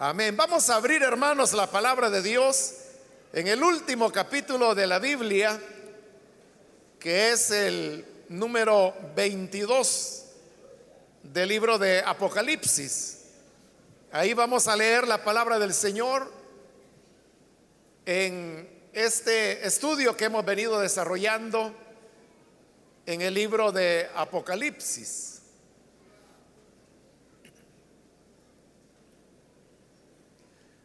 Amén. Vamos a abrir, hermanos, la palabra de Dios en el último capítulo de la Biblia, que es el número 22 del libro de Apocalipsis. Ahí vamos a leer la palabra del Señor en este estudio que hemos venido desarrollando en el libro de Apocalipsis.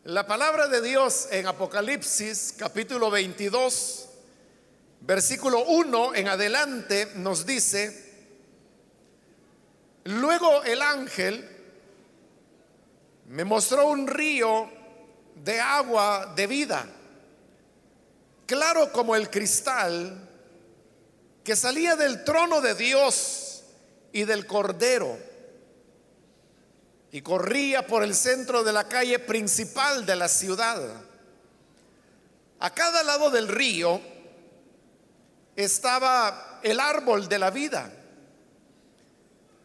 La palabra de Dios en Apocalipsis capítulo 22, versículo 1 en adelante nos dice, luego el ángel me mostró un río de agua de vida, claro como el cristal, que salía del trono de Dios y del Cordero y corría por el centro de la calle principal de la ciudad. A cada lado del río estaba el árbol de la vida,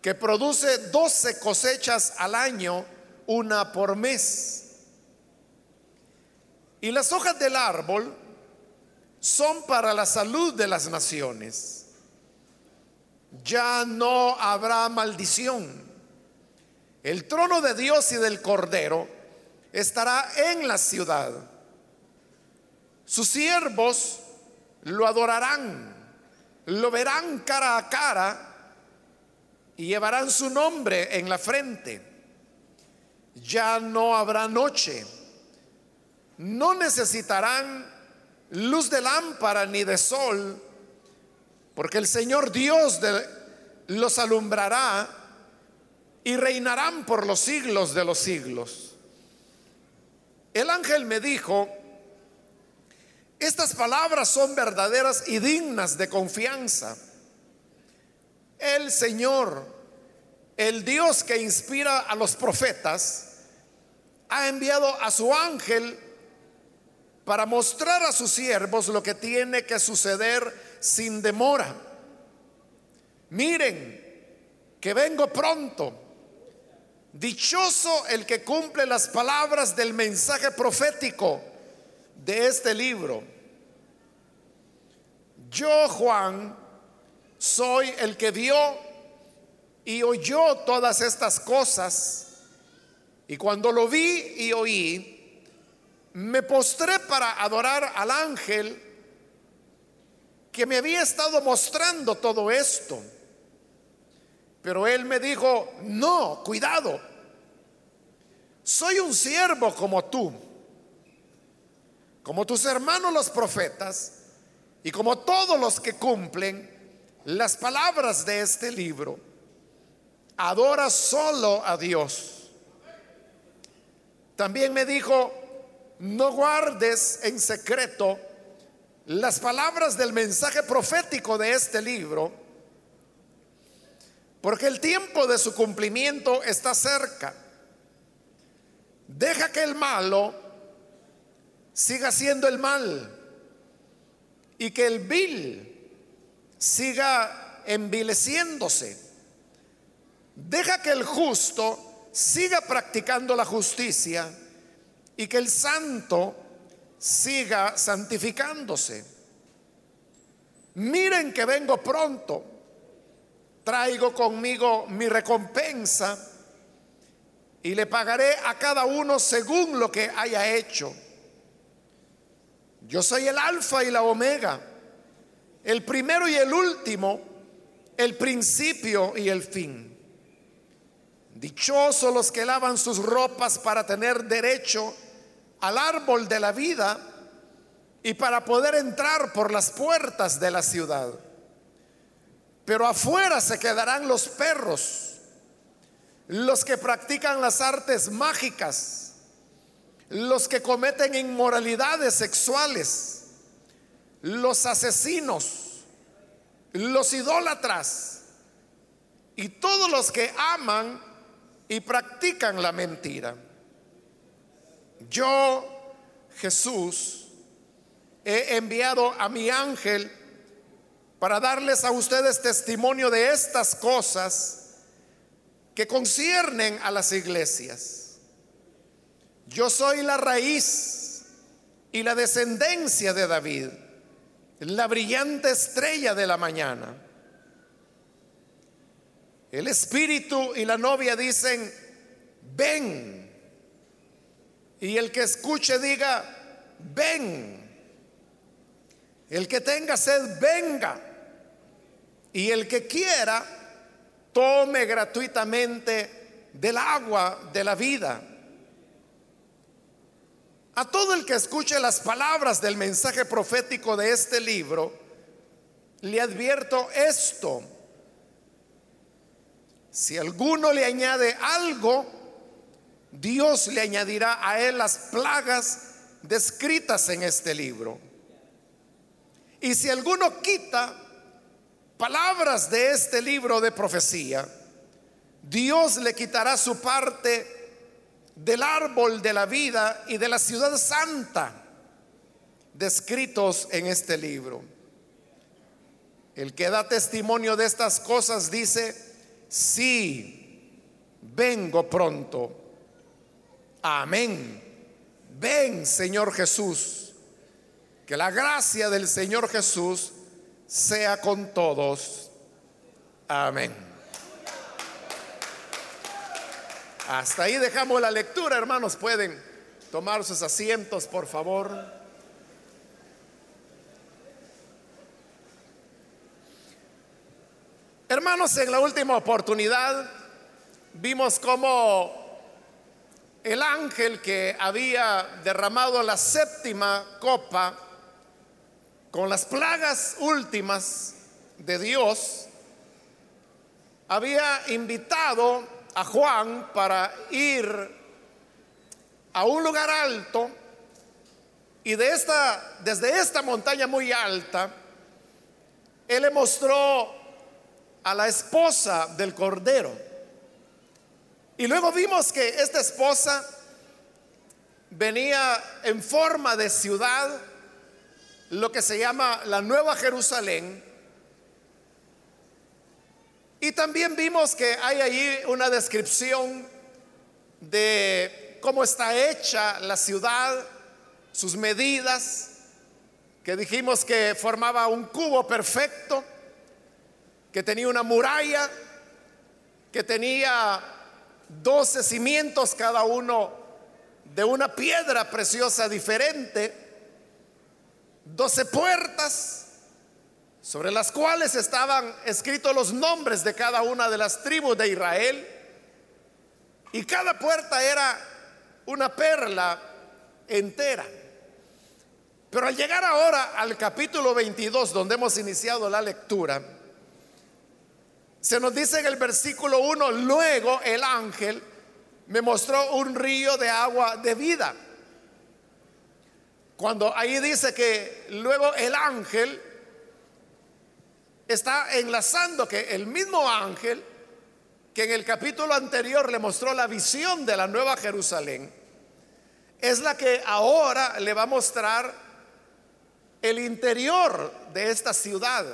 que produce 12 cosechas al año, una por mes. Y las hojas del árbol son para la salud de las naciones. Ya no habrá maldición el trono de Dios y del Cordero estará en la ciudad. Sus siervos lo adorarán, lo verán cara a cara y llevarán su nombre en la frente. Ya no habrá noche, no necesitarán luz de lámpara ni de sol, porque el Señor Dios los alumbrará y reinarán por los siglos de los siglos. El ángel me dijo, estas palabras son verdaderas y dignas de confianza. El Señor, el Dios que inspira a los profetas, ha enviado a su ángel para mostrar a sus siervos lo que tiene que suceder sin demora. Miren, que vengo pronto. Dichoso el que cumple las palabras del mensaje profético de este libro. Yo, Juan, soy el que vio y oyó todas estas cosas. Y cuando lo vi y oí, me postré para adorar al ángel que me había estado mostrando todo esto. Pero él me dijo, no, cuidado, soy un siervo como tú, como tus hermanos los profetas y como todos los que cumplen las palabras de este libro. Adora solo a Dios. También me dijo, no guardes en secreto las palabras del mensaje profético de este libro porque el tiempo de su cumplimiento está cerca. Deja que el malo siga siendo el mal y que el vil siga envileciéndose. Deja que el justo siga practicando la justicia y que el santo siga santificándose. Miren que vengo pronto traigo conmigo mi recompensa y le pagaré a cada uno según lo que haya hecho. Yo soy el alfa y la omega, el primero y el último, el principio y el fin. Dichosos los que lavan sus ropas para tener derecho al árbol de la vida y para poder entrar por las puertas de la ciudad. Pero afuera se quedarán los perros, los que practican las artes mágicas, los que cometen inmoralidades sexuales, los asesinos, los idólatras. Y todos los que aman y practican la mentira. Yo, Jesús, he enviado a mi ángel para darles a ustedes testimonio de estas cosas que conciernen a las iglesias. yo soy la raíz y la descendencia de David, la brillante estrella de la mañana. El espíritu y la novia dicen, ven. Y el que escuche diga, ven. El que tenga sed, venga. Y el que quiera, tome gratuitamente del agua de la vida. A todo el que escuche las palabras del mensaje profético de este libro, le advierto esto. Si alguno le añade algo, Dios le añadirá a él las plagas descritas en este libro. Y si alguno quita palabras de este libro de profecía, Dios le quitará su parte del árbol de la vida y de la ciudad santa descritos en este libro. El que da testimonio de estas cosas dice, sí, vengo pronto. Amén. Ven, Señor Jesús. Que la gracia del Señor Jesús sea con todos. Amén. Hasta ahí dejamos la lectura, hermanos. Pueden tomar sus asientos, por favor. Hermanos, en la última oportunidad vimos cómo el ángel que había derramado la séptima copa con las plagas últimas de Dios, había invitado a Juan para ir a un lugar alto y de esta desde esta montaña muy alta él le mostró a la esposa del cordero. Y luego vimos que esta esposa venía en forma de ciudad, lo que se llama la Nueva Jerusalén, y también vimos que hay ahí una descripción de cómo está hecha la ciudad, sus medidas, que dijimos que formaba un cubo perfecto, que tenía una muralla, que tenía doce cimientos cada uno de una piedra preciosa diferente, doce puertas, sobre las cuales estaban escritos los nombres de cada una de las tribus de Israel. Y cada puerta era una perla entera. Pero al llegar ahora al capítulo 22, donde hemos iniciado la lectura, se nos dice en el versículo 1, luego el ángel me mostró un río de agua de vida. Cuando ahí dice que luego el ángel está enlazando que el mismo ángel que en el capítulo anterior le mostró la visión de la nueva Jerusalén, es la que ahora le va a mostrar el interior de esta ciudad,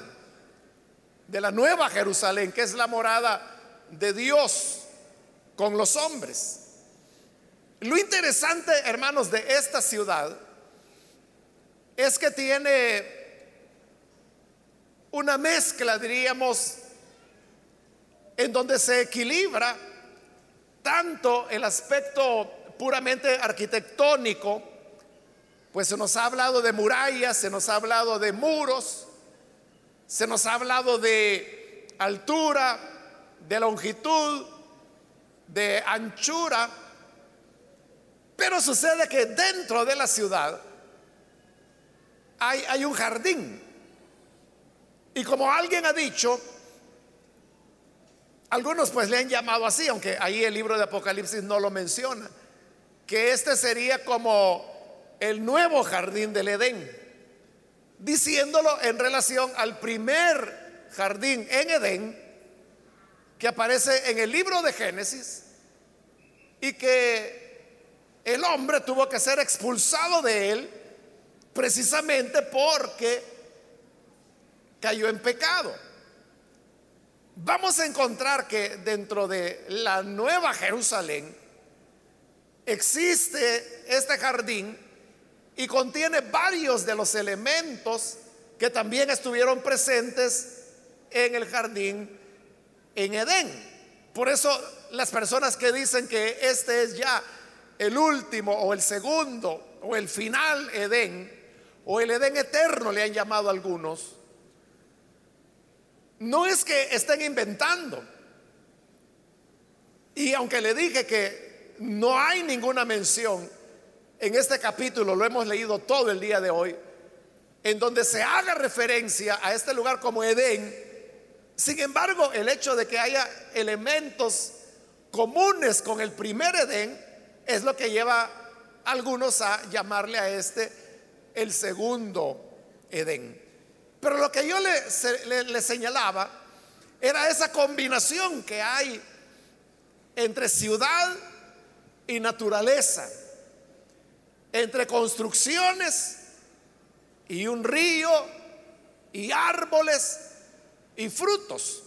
de la nueva Jerusalén, que es la morada de Dios con los hombres. Lo interesante, hermanos, de esta ciudad es que tiene una mezcla, diríamos, en donde se equilibra tanto el aspecto puramente arquitectónico, pues se nos ha hablado de murallas, se nos ha hablado de muros, se nos ha hablado de altura, de longitud, de anchura, pero sucede que dentro de la ciudad hay, un jardín. Y como alguien ha dicho, algunos pues le han llamado así, aunque ahí el libro de Apocalipsis no lo menciona, que este sería como el nuevo jardín del Edén, diciéndolo en relación al primer jardín en Edén que aparece en el libro de Génesis y que el hombre tuvo que ser expulsado de él precisamente porque cayó en pecado. Vamos a encontrar que dentro de la nueva Jerusalén existe este jardín y contiene varios de los elementos que también estuvieron presentes en el jardín en Edén. Por eso las personas que dicen que este es ya el último o el segundo o el final Edén o el Edén eterno le han llamado algunos, no es que estén inventando. Y aunque le dije que no hay ninguna mención en este capítulo, lo hemos leído todo el día de hoy, en donde se haga referencia a este lugar como Edén, sin embargo, el hecho de que haya elementos comunes con el primer Edén es lo que lleva a algunos a llamarle a este el segundo Edén. Pero lo que yo le, señalaba era esa combinación que hay entre ciudad y naturaleza, entre construcciones y un río y árboles y frutos.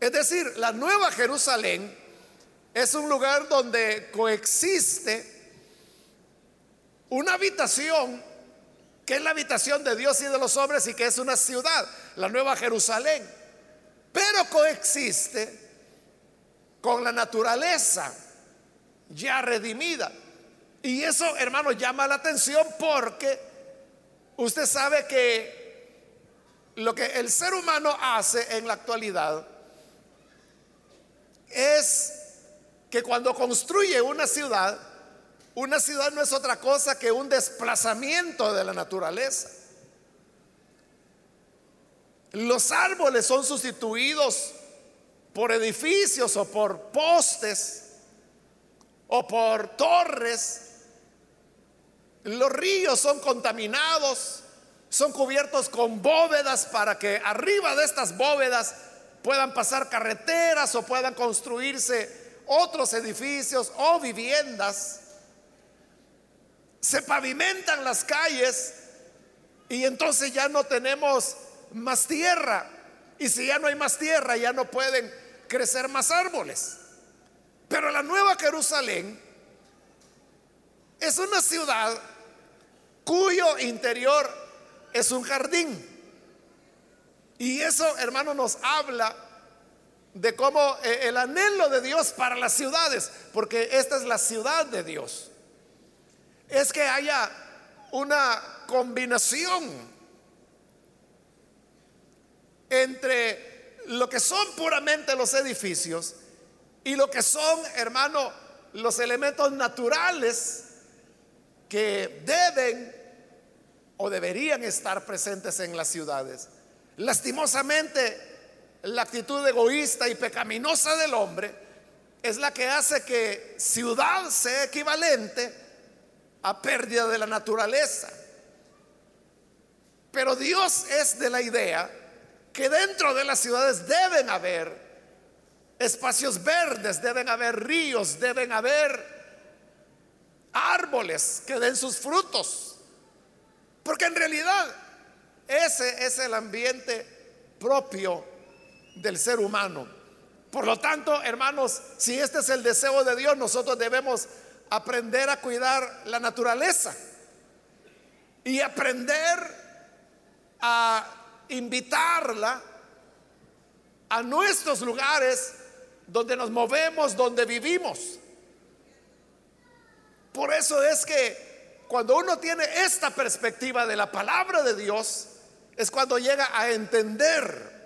Es decir, la nueva Jerusalén es un lugar donde coexiste una habitación que es la habitación de Dios y de los hombres y que es una ciudad, la nueva Jerusalén. Pero coexiste con la naturaleza ya redimida. Y eso, hermano, llama la atención porque usted sabe que lo que el ser humano hace en la actualidad es que cuando construye una ciudad, una ciudad no es otra cosa que un desplazamiento de la naturaleza. Los árboles son sustituidos por edificios o por postes o por torres. Los ríos son contaminados son cubiertos con bóvedas para que arriba de estas bóvedas puedan pasar carreteras o puedan construirse otros edificios o viviendas. Se pavimentan las calles y entonces ya no tenemos más tierra. Y si ya no hay más tierra, ya no pueden crecer más árboles. Pero la Nueva Jerusalén es una ciudad cuyo interior es un jardín. Y eso, hermano, nos habla de cómo eh, el anhelo de Dios para las ciudades, porque esta es la ciudad de Dios, es que haya una combinación entre lo que son puramente los edificios y lo que son, hermano, los elementos naturales que deben o deberían estar presentes en las ciudades. Lastimosamente, la actitud egoísta y pecaminosa del hombre es la que hace que ciudad sea equivalente a pérdida de la naturaleza. Pero Dios es de la idea que dentro de las ciudades deben haber espacios verdes, deben haber ríos, deben haber árboles que den sus frutos. Porque en realidad ese es el ambiente propio del ser humano. Por lo tanto, hermanos, si este es el deseo de Dios, nosotros debemos aprender a cuidar la naturaleza y aprender a invitarla a nuestros lugares donde nos movemos, donde vivimos. Por eso es que cuando uno tiene esta perspectiva de la palabra de Dios, es cuando llega a entender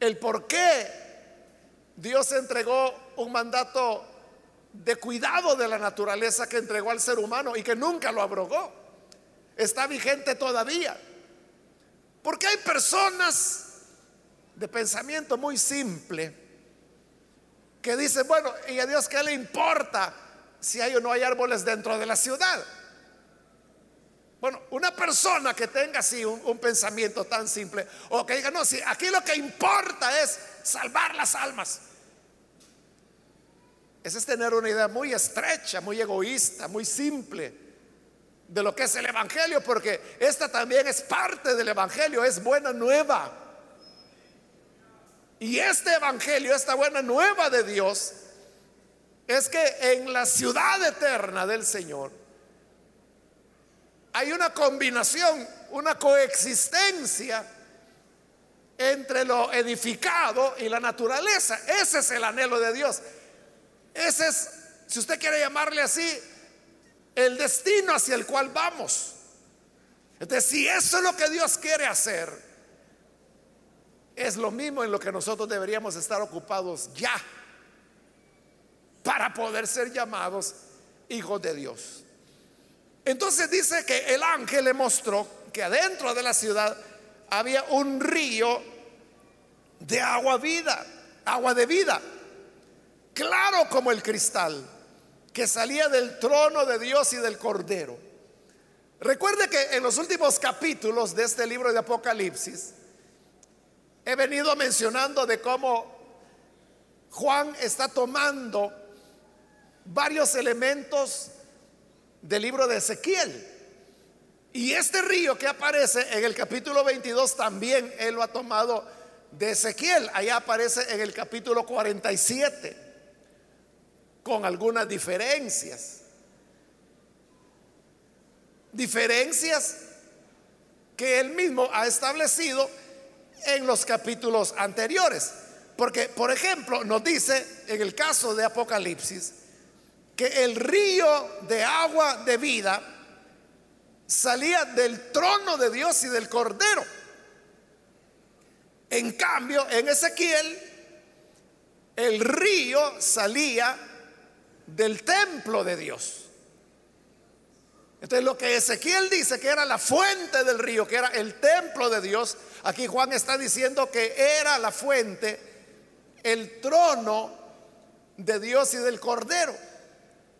el por qué Dios entregó un mandato de cuidado de la naturaleza que entregó al ser humano y que nunca lo abrogó. Está vigente todavía. Porque hay personas de pensamiento muy simple que dicen, bueno, ¿y a Dios qué le importa si hay o no hay árboles dentro de la ciudad. Bueno, una persona que tenga así un, pensamiento tan simple, o que diga, no, si aquí lo que importa es salvar las almas. Ese es tener una idea muy estrecha, muy egoísta, muy simple de lo que es el Evangelio, porque esta también es parte del Evangelio, es buena nueva. Y este Evangelio, esta buena nueva de Dios, es que en la ciudad eterna del Señor hay una combinación, una coexistencia entre lo edificado y la naturaleza. Ese es el anhelo de Dios. Ese es, si usted quiere llamarle así, el destino hacia el cual vamos. Entonces, si eso es lo que Dios quiere hacer, es lo mismo en lo que nosotros deberíamos estar ocupados ya para poder ser llamados hijos de Dios. Entonces dice que el ángel le mostró que adentro de la ciudad había un río de agua vida, agua de vida, claro como el cristal, que salía del trono de Dios y del Cordero. Recuerde que en los últimos capítulos de este libro de Apocalipsis he venido mencionando de cómo Juan está tomando varios elementos del libro de Ezequiel. Y este río que aparece en el capítulo 22 también él lo ha tomado de Ezequiel. Allá aparece en el capítulo 47 con algunas diferencias. Diferencias que él mismo ha establecido en los capítulos anteriores. Porque, por ejemplo, nos dice en el caso de Apocalipsis, que el río de agua de vida salía del trono de Dios y del Cordero. En cambio, en Ezequiel, el río salía del templo de Dios. Entonces lo que Ezequiel dice que era la fuente del río, que era el templo de Dios, aquí Juan está diciendo que era la fuente, el trono de Dios y del Cordero.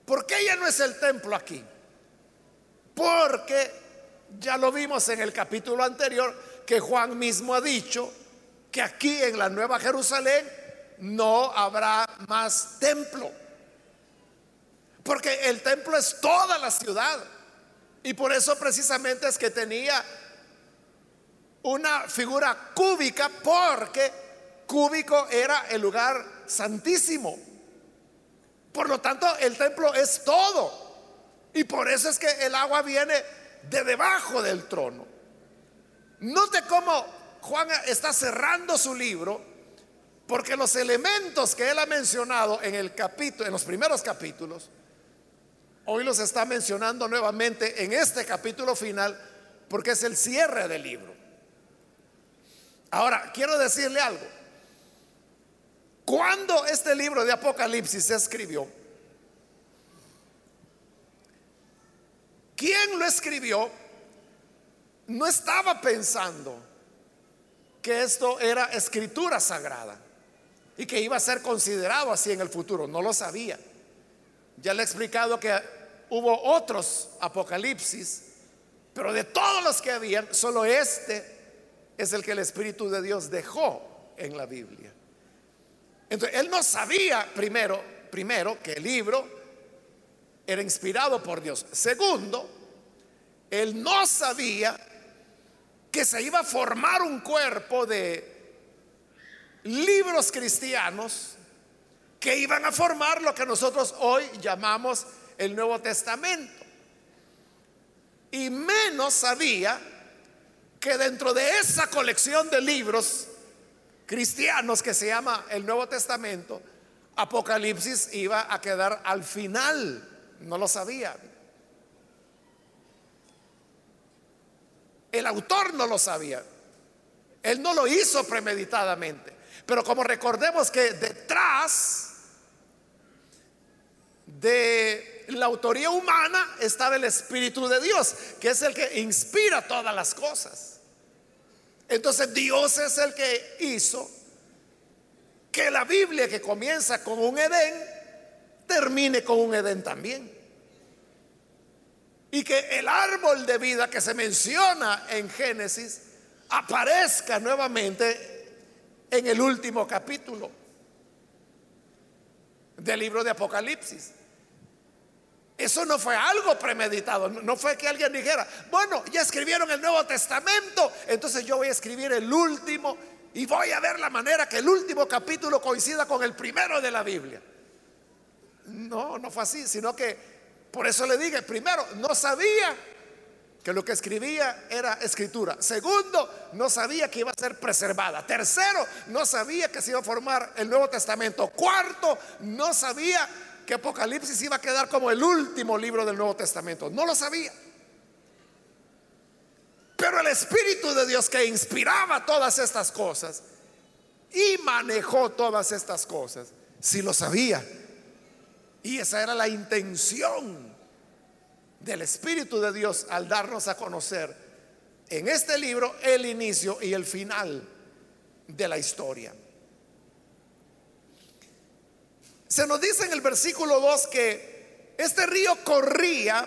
¿Por qué ya no es el templo aquí? Porque ya lo vimos en el capítulo anterior que Juan mismo ha dicho que aquí en la Nueva Jerusalén no habrá más templo. Porque el templo es toda la ciudad. Y por eso precisamente es que tenía una figura cúbica porque cúbico era el lugar santísimo. Por lo tanto, el templo es todo. Y por eso es que el agua viene de debajo del trono. Note cómo Juan está cerrando su libro, porque los elementos que él ha mencionado en el capítulo, en los primeros capítulos, hoy los está mencionando nuevamente en este capítulo final, porque es el cierre del libro. Ahora, quiero decirle algo. Cuando este libro de Apocalipsis se escribió, quien lo escribió no estaba pensando que esto era escritura sagrada y que iba a ser considerado así en el futuro. No lo sabía. Ya le he explicado que hubo otros apocalipsis, pero de todos los que habían, solo este es el que el Espíritu de Dios dejó en la Biblia. Entonces, él no sabía primero, primero que el libro era inspirado por Dios. Segundo, él no sabía que se iba a formar un cuerpo de libros cristianos que iban a formar lo que nosotros hoy llamamos el Nuevo Testamento. Y menos sabía que dentro de esa colección de libros cristianos que se llama el Nuevo Testamento, Apocalipsis iba a quedar al final. No lo sabía. El autor no lo sabía. Él no lo hizo premeditadamente. Pero como recordemos que detrás de la autoría humana estaba el Espíritu de Dios, que es el que inspira todas las cosas. Entonces Dios es el que hizo que la Biblia que comienza con un Edén termine con un Edén también. Y que el árbol de vida que se menciona en Génesis aparezca nuevamente en el último capítulo del libro de Apocalipsis. Eso no fue algo premeditado, no fue que alguien dijera, bueno, ya escribieron el Nuevo Testamento, entonces yo voy a escribir el último y voy a ver la manera que el último capítulo coincida con el primero de la Biblia. no, no fue así, sino que por eso le dije, primero, no sabía que lo que escribía era escritura. Segundo, no sabía que iba a ser preservada. Tercero, no sabía que se iba a formar el Nuevo Testamento. Cuarto, no sabía que Apocalipsis iba a quedar como el último libro del Nuevo Testamento. No lo sabía. Pero el Espíritu de Dios que inspiraba todas estas cosas y manejó todas estas cosas, sí lo sabía. Y esa era la intención del Espíritu de Dios al darnos a conocer en este libro el inicio y el final de la historia. Se nos dice en el versículo 2 que este río corría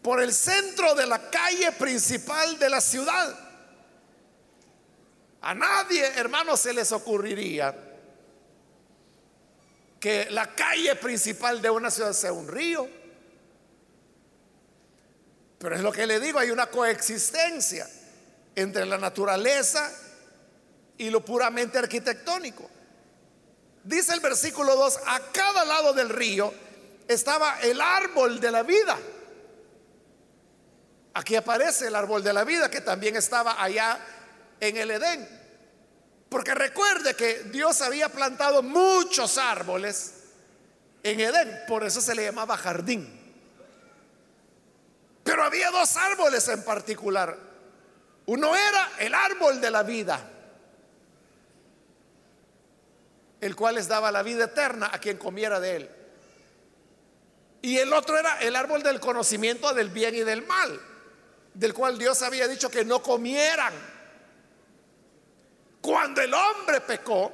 por el centro de la calle principal de la ciudad. A nadie, hermanos, se les ocurriría que la calle principal de una ciudad sea un río. Pero es lo que le digo, hay una coexistencia entre la naturaleza y lo puramente arquitectónico. Dice el versículo 2, a cada lado del río estaba el árbol de la vida. Aquí aparece el árbol de la vida que también estaba allá en el Edén. Porque recuerde que Dios había plantado muchos árboles en Edén, por eso se le llamaba jardín. Pero había dos árboles en particular. Uno era el árbol de la vida, el cual les daba la vida eterna a quien comiera de él. Y el otro era el árbol del conocimiento del bien y del mal del cual Dios había dicho que no comieran. Cuando el hombre pecó,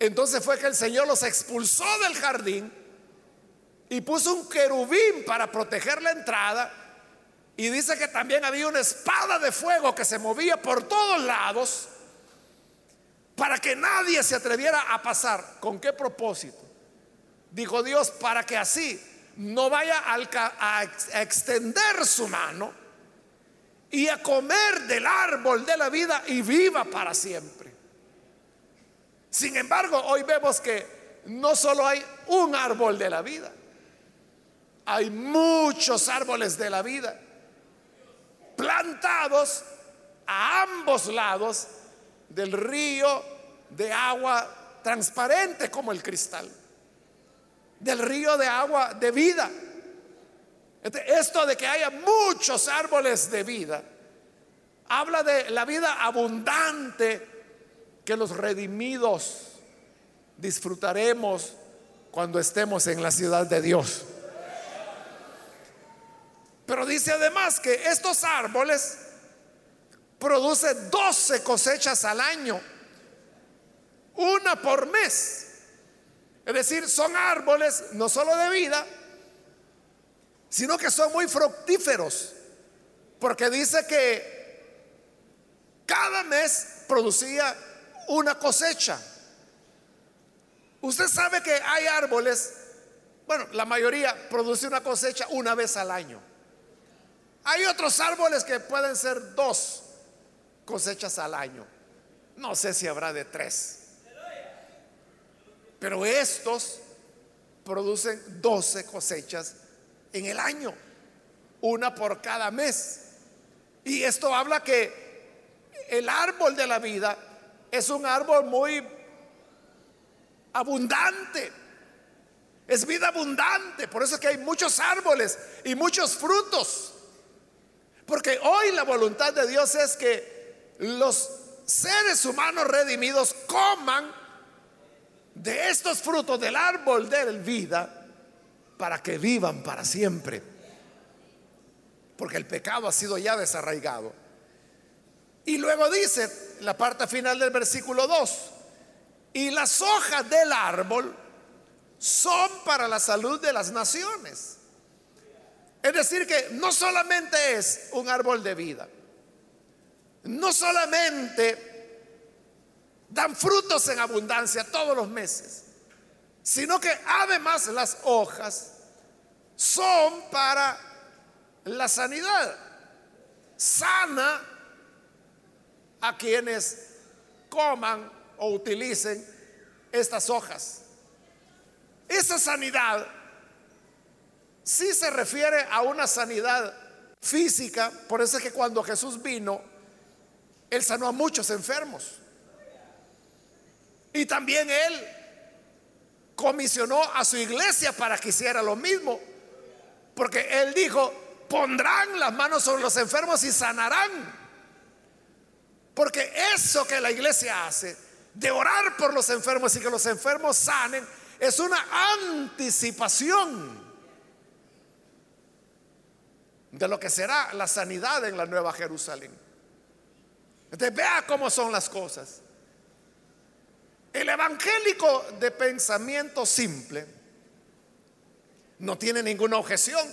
entonces fue que el Señor los expulsó del jardín y puso un querubín para proteger la entrada. Y dice que también había una espada de fuego que se movía por todos lados para que nadie se atreviera a pasar. ¿Con qué propósito? Dijo Dios, para que así no vaya a, extender su mano y a comer del árbol de la vida y viva para siempre. Sin embargo, hoy vemos que no solo hay un árbol de la vida, hay muchos árboles de la vida plantados a ambos lados del río de agua transparente como el cristal del río de agua de vida. Esto de que haya muchos árboles de vida, habla de la vida abundante que los redimidos disfrutaremos cuando estemos en la ciudad de Dios. Pero dice además que estos árboles producen 12 cosechas al año, una por mes. Es decir, son árboles no solo de vida, sino que son muy fructíferos. Porque dice que cada mes producía una cosecha. Usted sabe que hay árboles, bueno, la mayoría produce una cosecha una vez al año. Hay otros árboles que pueden ser dos cosechas al año. No sé si habrá de tres. Pero estos producen 12 cosechas en el año, una por cada mes. Y esto habla que el árbol de la vida es un árbol muy abundante. Es vida abundante. Por eso es que hay muchos árboles y muchos frutos. Porque hoy la voluntad de Dios es que los seres humanos redimidos coman de estos frutos del árbol de vida para que vivan para siempre. Porque el pecado ha sido ya desarraigado. Y luego dice la parte final del versículo 2, y las hojas del árbol son para la salud de las naciones. Es decir, que no solamente es un árbol de vida, no solamente dan frutos en abundancia todos los meses, sino que además las hojas son para la sanidad. Sana a quienes coman o utilicen estas hojas. esa sanidad sí se refiere a una sanidad física, por eso es que cuando Jesús vino, Él sanó a muchos enfermos. Y también Él comisionó a su iglesia para que hiciera lo mismo, porque Él dijo, pondrán las manos sobre los enfermos y sanarán. Porque eso que la iglesia hace, de orar por los enfermos y que los enfermos sanen, es una anticipación de lo que será la sanidad en la Nueva Jerusalén. Entonces vea cómo son las cosas. El evangélico de pensamiento simple no tiene ninguna objeción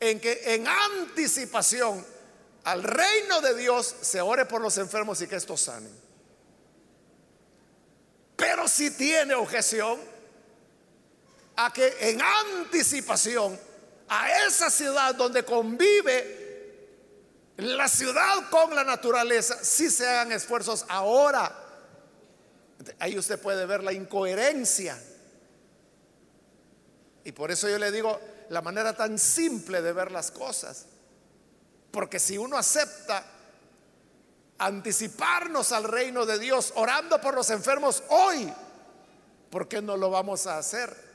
en que en anticipación al reino de Dios se ore por los enfermos y que estos sanen. Pero si tiene objeción a que en anticipación a esa ciudad donde convive la ciudad con la naturaleza, si se hagan esfuerzos ahora. Ahí usted puede ver la incoherencia. Y por eso yo le digo la manera tan simple de ver las cosas. Porque si uno acepta anticiparnos al reino de Dios orando por los enfermos hoy, ¿por qué no lo vamos a hacer?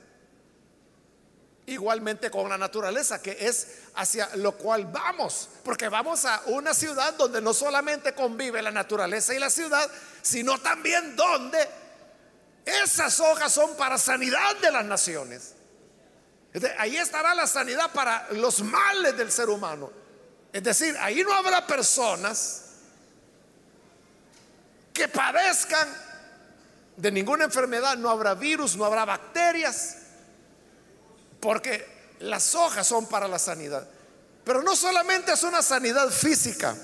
Igualmente con la naturaleza, que es hacia lo cual vamos, porque vamos a una ciudad donde no solamente convive la naturaleza y la ciudad, sino también donde esas hojas son para sanidad de las naciones. Ahí estará la sanidad para los males del ser humano. Es decir, ahí no habrá personas que padezcan de ninguna enfermedad, no habrá virus, no habrá bacterias porque las hojas son para la sanidad. Pero no solamente es una sanidad física,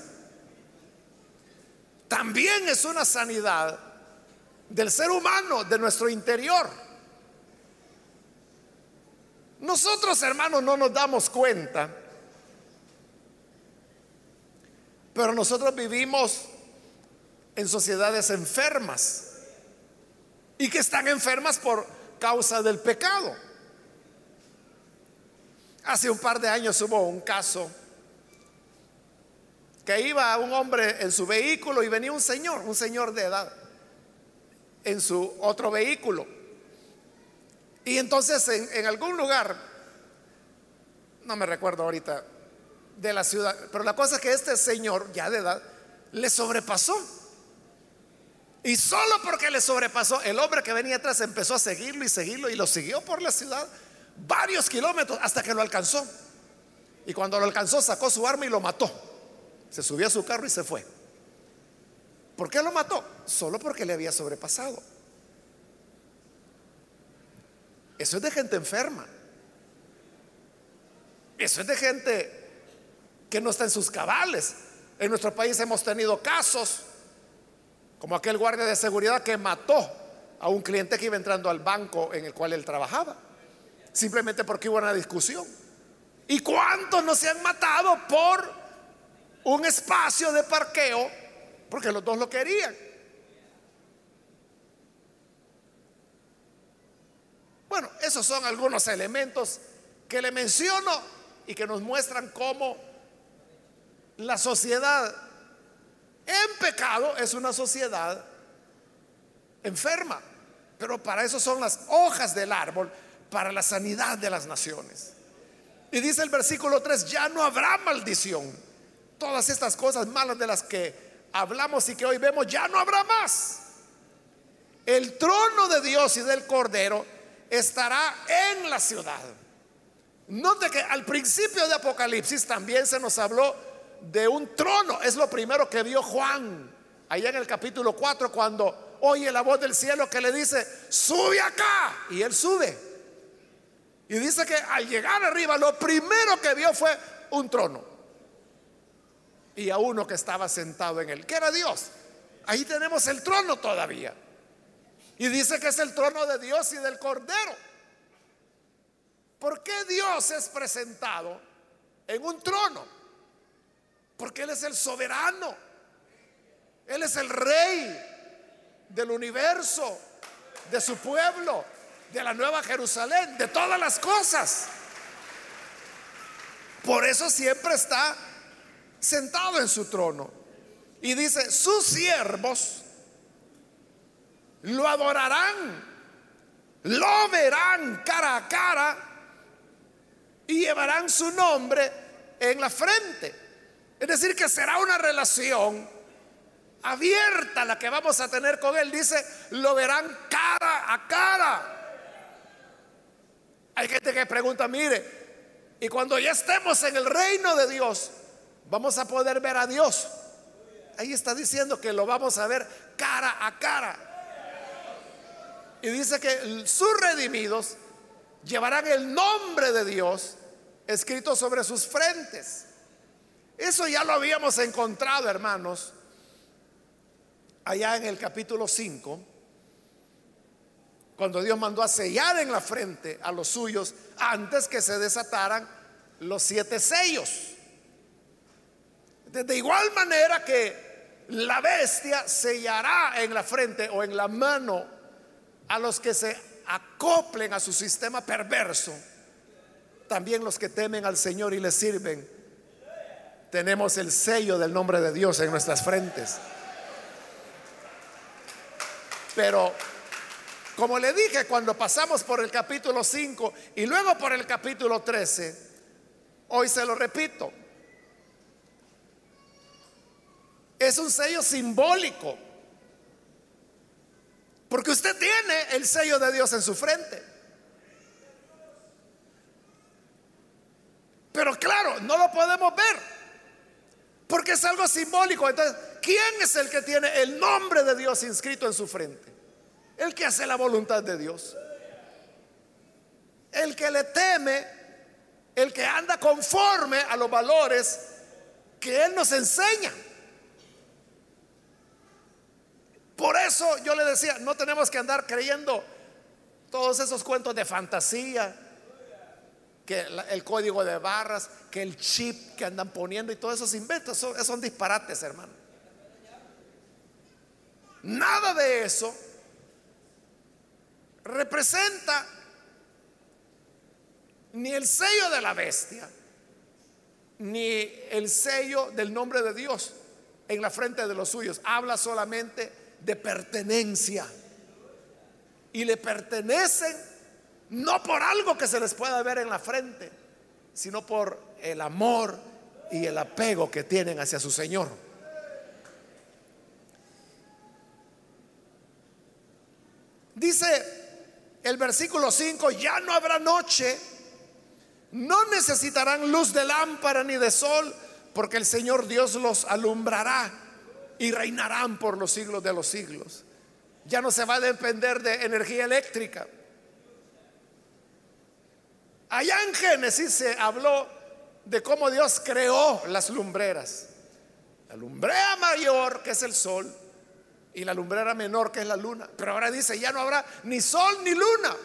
también es una sanidad del ser humano, de nuestro interior. Nosotros, hermanos, no nos damos cuenta, pero nosotros vivimos en sociedades enfermas y que están enfermas por causa del pecado. Hace un par de años hubo un caso que iba un hombre en su vehículo y venía un señor, un señor de edad, en su otro vehículo. Y entonces en, algún lugar, no me recuerdo ahorita, de la ciudad, pero la cosa es que este señor, ya de edad, le sobrepasó. Y solo porque le sobrepasó, el hombre que venía atrás empezó a seguirlo y seguirlo y lo siguió por la ciudad varios kilómetros hasta que lo alcanzó. Y cuando lo alcanzó sacó su arma y lo mató. Se subió a su carro y se fue. ¿Por qué lo mató? Solo porque le había sobrepasado. Eso es de gente enferma. Eso es de gente que no está en sus cabales. En nuestro país hemos tenido casos como aquel guardia de seguridad que mató a un cliente que iba entrando al banco en el cual él trabajaba simplemente porque hubo una discusión. ¿Y cuántos no se han matado por un espacio de parqueo? Porque los dos lo querían. Bueno, esos son algunos elementos que le menciono y que nos muestran cómo la sociedad en pecado es una sociedad enferma. Pero para eso son las hojas del árbol para la sanidad de las naciones. Y dice el versículo 3, ya no habrá maldición. Todas estas cosas malas de las que hablamos y que hoy vemos, ya no habrá más. El trono de Dios y del Cordero estará en la ciudad. Note que al principio de Apocalipsis también se nos habló de un trono. Es lo primero que vio Juan, allá en el capítulo 4, cuando oye la voz del cielo que le dice, sube acá. Y él sube. Y dice que al llegar arriba lo primero que vio fue un trono. Y a uno que estaba sentado en él, que era Dios. Ahí tenemos el trono todavía. Y dice que es el trono de Dios y del Cordero. ¿Por qué Dios es presentado en un trono? Porque Él es el soberano. Él es el rey del universo, de su pueblo. De la nueva Jerusalén, de todas las cosas. Por eso siempre está sentado en su trono. Y dice, sus siervos lo adorarán, lo verán cara a cara y llevarán su nombre en la frente. Es decir, que será una relación abierta la que vamos a tener con Él. Dice, lo verán cara a cara. Hay gente que pregunta, mire, y cuando ya estemos en el reino de Dios, vamos a poder ver a Dios. Ahí está diciendo que lo vamos a ver cara a cara. Y dice que sus redimidos llevarán el nombre de Dios escrito sobre sus frentes. Eso ya lo habíamos encontrado, hermanos, allá en el capítulo 5, cuando Dios mandó a sellar en la frente a los suyos antes que se desataran los siete sellos. De igual manera que la bestia sellará en la frente o en la mano a los que se acoplen a su sistema perverso, también los que temen al Señor y le sirven, tenemos el sello del nombre de Dios en nuestras frentes. Pero, como le dije cuando pasamos por el capítulo 5 y luego por el capítulo 13, hoy se lo repito, es un sello simbólico. Porque usted tiene el sello de Dios en su frente. Pero claro, no lo podemos ver. Porque es algo simbólico. Entonces, ¿quién es el que tiene el nombre de Dios inscrito en su frente? El que hace la voluntad de Dios. El que le teme, el que anda conforme a los valores que Él nos enseña. Por eso yo le decía, no tenemos que andar creyendo todos esos cuentos de fantasía, que el código de barras, que el chip que andan poniendo y todos esos inventos, son, son disparates, hermano. Nada de eso representa ni el sello de la bestia, ni el sello del nombre de Dios en la frente de los suyos. Habla solamente de pertenencia. Y le pertenecen no por algo que se les pueda ver en la frente, sino por el amor y el apego que tienen hacia su Señor. Dice el versículo 5, ya no habrá noche, no necesitarán luz de lámpara ni de sol, porque el Señor Dios los alumbrará y reinarán por los siglos de los siglos. Ya no se va a depender de energía eléctrica. Allá en Génesis se habló de cómo Dios creó las lumbreras. La lumbrera mayor, que es el sol, y la lumbrera menor, que es la luna. Pero ahora dice, ya no habrá ni sol ni luna,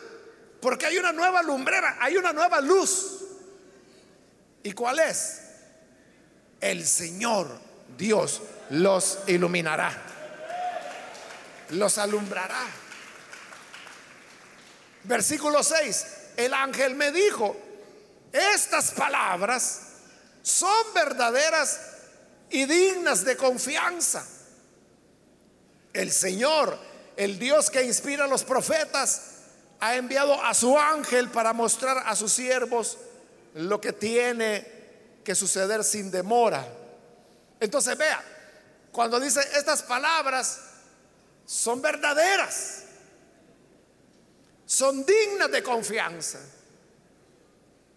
porque hay una nueva lumbrera, hay una nueva luz. ¿Y cuál es? El Señor Dios los iluminará, los alumbrará. Versículo 6, el ángel me dijo, estas palabras son verdaderas y dignas de confianza. El Señor, el Dios que inspira a los profetas, ha enviado a su ángel para mostrar a sus siervos lo que tiene que suceder sin demora. Entonces vea, cuando dice estas palabras son verdaderas, son dignas de confianza.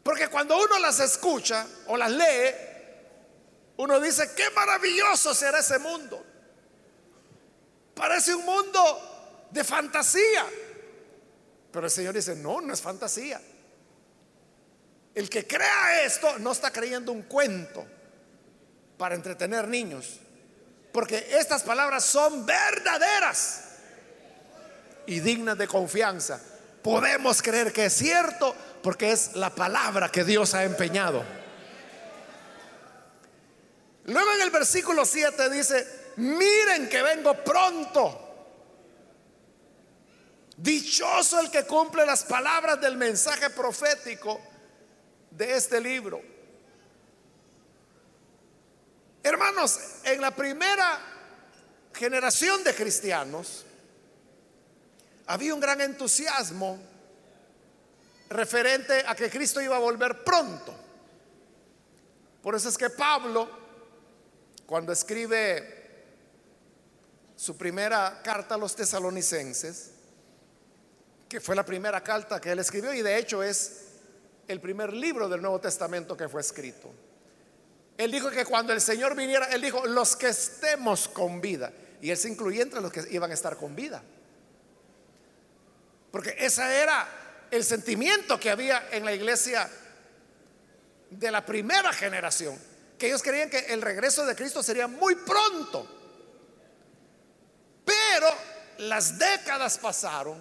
Porque cuando uno las escucha o las lee, uno dice, qué maravilloso será ese mundo. Parece un mundo de fantasía. Pero el Señor dice, no, no es fantasía. El que crea esto no está creyendo un cuento para entretener niños. Porque estas palabras son verdaderas y dignas de confianza. Podemos creer que es cierto porque es la palabra que Dios ha empeñado. Luego en el versículo 7 dice, miren que vengo pronto. Dichoso el que cumple las palabras del mensaje profético de este libro. Hermanos, en la primera generación de cristianos había un gran entusiasmo referente a que Cristo iba a volver pronto. Por eso es que Pablo, cuando escribe su primera carta a los tesalonicenses, que fue la primera carta que él escribió y de hecho es el primer libro del Nuevo Testamento que fue escrito. Él dijo que cuando el Señor viniera, él dijo, los que estemos con vida. Y él se incluía entre los que iban a estar con vida. Porque ese era el sentimiento que había en la iglesia de la primera generación. Que ellos creían que el regreso de Cristo sería muy pronto. Las décadas pasaron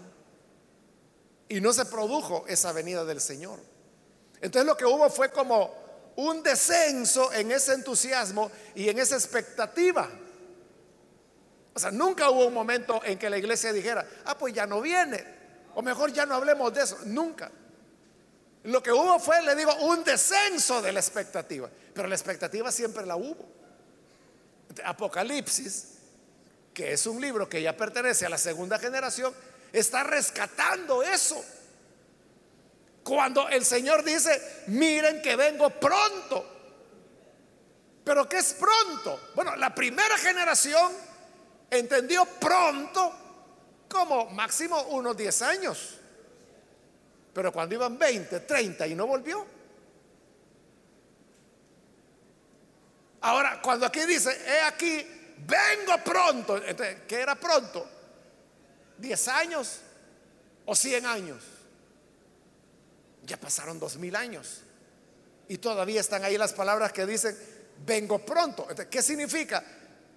y no se produjo esa venida del Señor. Entonces lo que hubo fue como un descenso en ese entusiasmo y en esa expectativa. O sea, nunca hubo un momento en que la iglesia dijera, ah, pues ya no viene, o mejor ya no hablemos de eso, nunca. Lo que hubo fue, le digo, un descenso de la expectativa, pero la expectativa siempre la hubo. Apocalipsis que es un libro que ya pertenece a la segunda generación, está rescatando eso. Cuando el Señor dice, miren que vengo pronto. Pero ¿qué es pronto? Bueno, la primera generación entendió pronto como máximo unos 10 años. Pero cuando iban 20, 30 y no volvió. Ahora, cuando aquí dice, he aquí, vengo pronto. Entonces, ¿qué era pronto? ¿10 años o 100 años? Ya pasaron dos mil años. Y todavía están ahí las palabras que dicen, vengo pronto. Entonces, ¿Qué significa?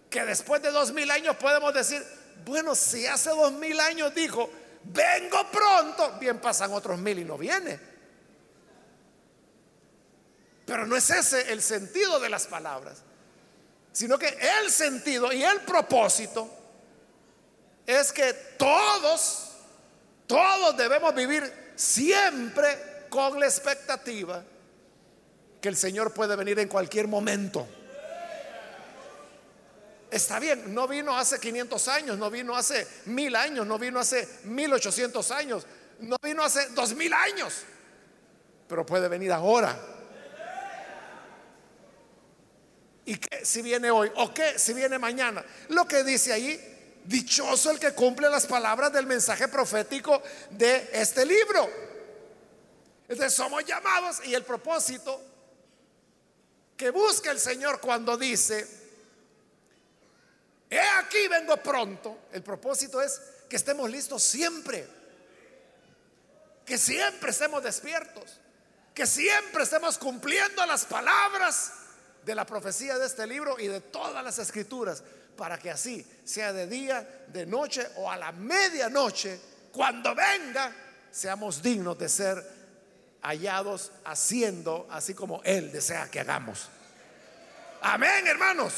Que después de dos mil años podemos decir, bueno, si hace dos mil años dijo, vengo pronto, bien pasan otros mil y no viene. Pero no es ese el sentido de las palabras sino que el sentido y el propósito es que todos, todos debemos vivir siempre con la expectativa que el Señor puede venir en cualquier momento. Está bien, no vino hace 500 años, no vino hace mil años, no vino hace 1800 años, no vino hace dos mil años, pero puede venir ahora. ¿Y qué si viene hoy? ¿O qué si viene mañana? Lo que dice ahí, dichoso el que cumple las palabras del mensaje profético de este libro. Entonces somos llamados y el propósito que busca el Señor cuando dice, he aquí vengo pronto, el propósito es que estemos listos siempre, que siempre estemos despiertos, que siempre estemos cumpliendo las palabras de la profecía de este libro y de todas las escrituras, para que así sea de día, de noche o a la medianoche, cuando venga, seamos dignos de ser hallados haciendo así como Él desea que hagamos. Amén, hermanos.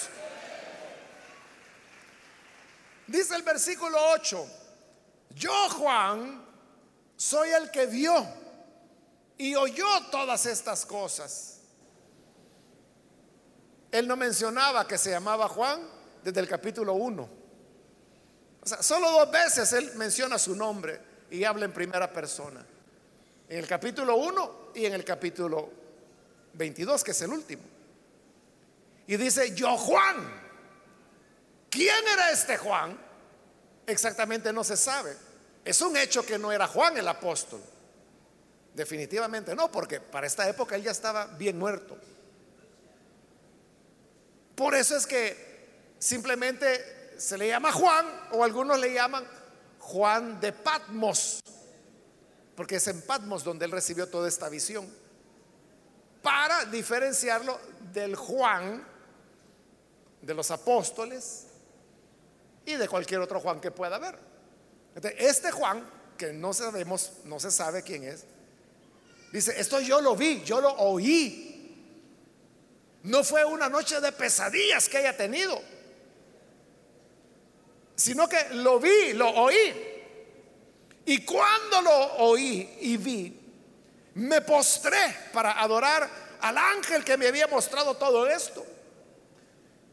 Dice el versículo 8, yo Juan soy el que vio y oyó todas estas cosas. Él no mencionaba que se llamaba Juan desde el capítulo 1. O sea, solo dos veces él menciona su nombre y habla en primera persona. En el capítulo 1 y en el capítulo 22, que es el último. Y dice, yo Juan. ¿Quién era este Juan? Exactamente no se sabe. Es un hecho que no era Juan el apóstol. Definitivamente no, porque para esta época él ya estaba bien muerto. Por eso es que simplemente se le llama Juan o algunos le llaman Juan de Patmos, porque es en Patmos donde él recibió toda esta visión, para diferenciarlo del Juan de los apóstoles y de cualquier otro Juan que pueda haber. Este Juan, que no sabemos, no se sabe quién es, dice, esto yo lo vi, yo lo oí no fue una noche de pesadillas que haya tenido, sino que lo vi, lo oí. Y cuando lo oí y vi, me postré para adorar al ángel que me había mostrado todo esto.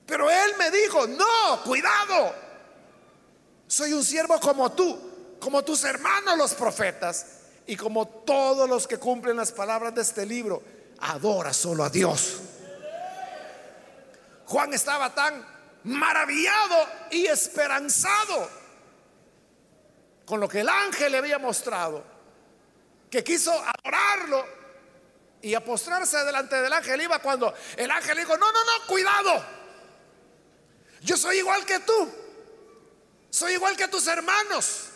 Pero él me dijo, no, cuidado, soy un siervo como tú, como tus hermanos los profetas y como todos los que cumplen las palabras de este libro. Adora solo a Dios. Juan estaba tan maravillado y esperanzado con lo que el ángel le había mostrado, que quiso adorarlo y apostrarse delante del ángel. Iba cuando el ángel dijo, no, no, no, cuidado. Yo soy igual que tú. Soy igual que tus hermanos.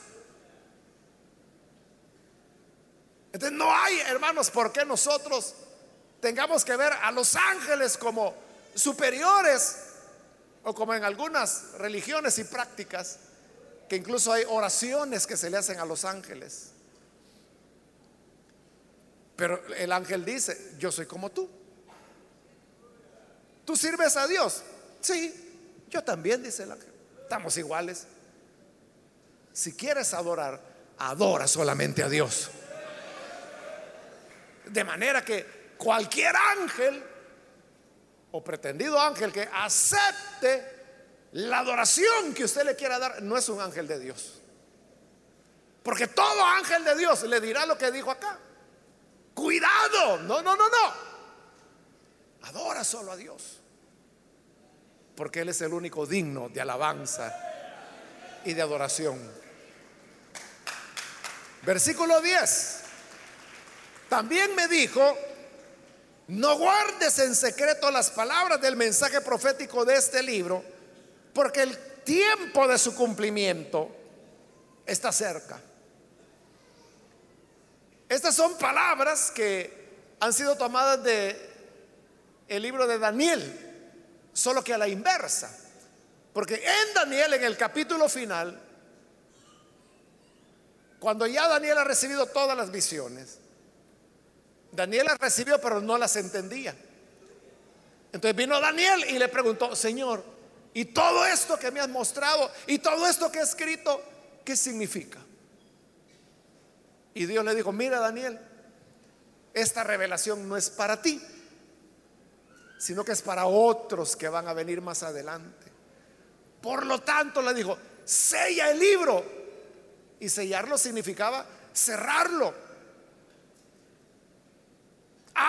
Entonces no hay, hermanos, por qué nosotros tengamos que ver a los ángeles como superiores o como en algunas religiones y prácticas, que incluso hay oraciones que se le hacen a los ángeles. Pero el ángel dice, yo soy como tú. ¿Tú sirves a Dios? Sí, yo también, dice el ángel. Estamos iguales. Si quieres adorar, adora solamente a Dios. De manera que cualquier ángel o pretendido ángel que acepte la adoración que usted le quiera dar, no es un ángel de Dios. Porque todo ángel de Dios le dirá lo que dijo acá. Cuidado, no, no, no, no. Adora solo a Dios. Porque Él es el único digno de alabanza y de adoración. Versículo 10. También me dijo, no guardes en secreto las palabras del mensaje profético de este libro, porque el tiempo de su cumplimiento está cerca. Estas son palabras que han sido tomadas de el libro de Daniel, solo que a la inversa. Porque en Daniel, en el capítulo final, cuando ya Daniel ha recibido todas las visiones, Daniel las recibió, pero no las entendía. Entonces vino Daniel y le preguntó, Señor, ¿y todo esto que me has mostrado y todo esto que he escrito, qué significa? Y Dios le dijo, mira Daniel, esta revelación no es para ti, sino que es para otros que van a venir más adelante. Por lo tanto, le dijo, sella el libro. Y sellarlo significaba cerrarlo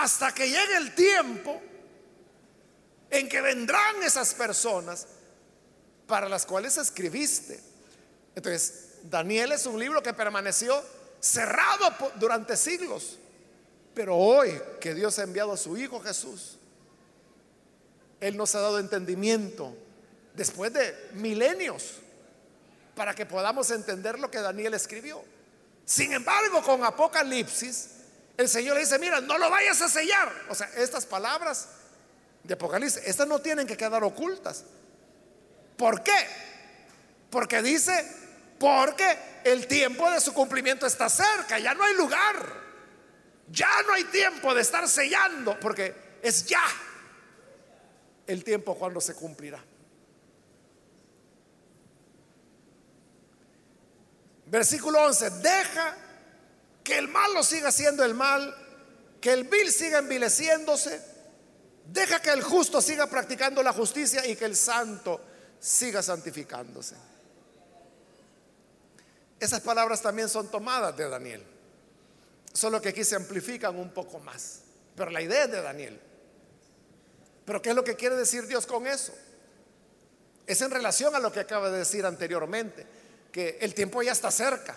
hasta que llegue el tiempo en que vendrán esas personas para las cuales escribiste. Entonces, Daniel es un libro que permaneció cerrado durante siglos, pero hoy que Dios ha enviado a su Hijo Jesús, Él nos ha dado entendimiento después de milenios para que podamos entender lo que Daniel escribió. Sin embargo, con Apocalipsis, el Señor le dice, mira, no lo vayas a sellar. O sea, estas palabras de Apocalipsis, estas no tienen que quedar ocultas. ¿Por qué? Porque dice, porque el tiempo de su cumplimiento está cerca, ya no hay lugar. Ya no hay tiempo de estar sellando, porque es ya el tiempo cuando se cumplirá. Versículo 11, deja que el malo siga siendo el mal, que el vil siga envileciéndose, deja que el justo siga practicando la justicia y que el santo siga santificándose. Esas palabras también son tomadas de Daniel, solo que aquí se amplifican un poco más, pero la idea es de Daniel. Pero ¿qué es lo que quiere decir Dios con eso? Es en relación a lo que acaba de decir anteriormente, que el tiempo ya está cerca.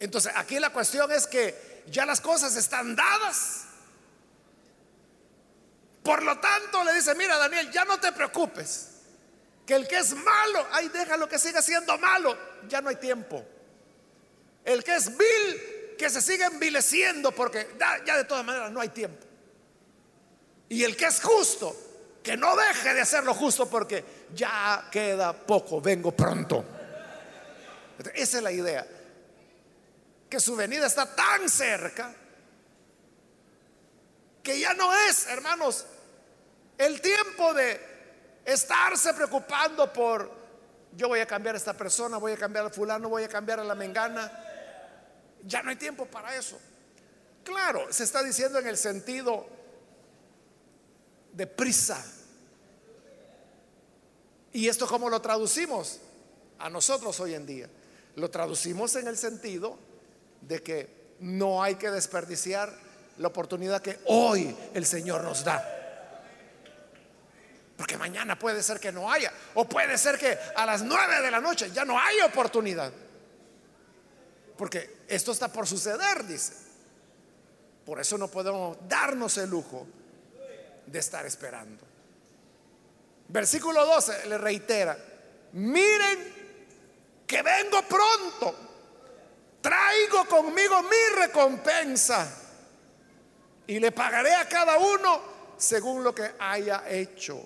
Entonces, aquí la cuestión es que ya las cosas están dadas. Por lo tanto, le dice, mira Daniel, ya no te preocupes. Que el que es malo, ay, déjalo que siga siendo malo, ya no hay tiempo. El que es vil, que se siga envileciendo, porque ya de todas maneras no hay tiempo. Y el que es justo, que no deje de hacer lo justo, porque ya queda poco, vengo pronto. Esa es la idea que su venida está tan cerca que ya no es, hermanos, el tiempo de estarse preocupando por yo voy a cambiar a esta persona, voy a cambiar al fulano, voy a cambiar a la mengana. Ya no hay tiempo para eso. Claro, se está diciendo en el sentido de prisa. ¿Y esto cómo lo traducimos a nosotros hoy en día? Lo traducimos en el sentido de que no hay que desperdiciar la oportunidad que hoy el Señor nos da. Porque mañana puede ser que no haya. O puede ser que a las nueve de la noche ya no hay oportunidad. Porque esto está por suceder, dice. Por eso no podemos darnos el lujo de estar esperando. Versículo 12 le reitera, miren que vengo pronto, traigo conmigo mi recompensa y le pagaré a cada uno según lo que haya hecho.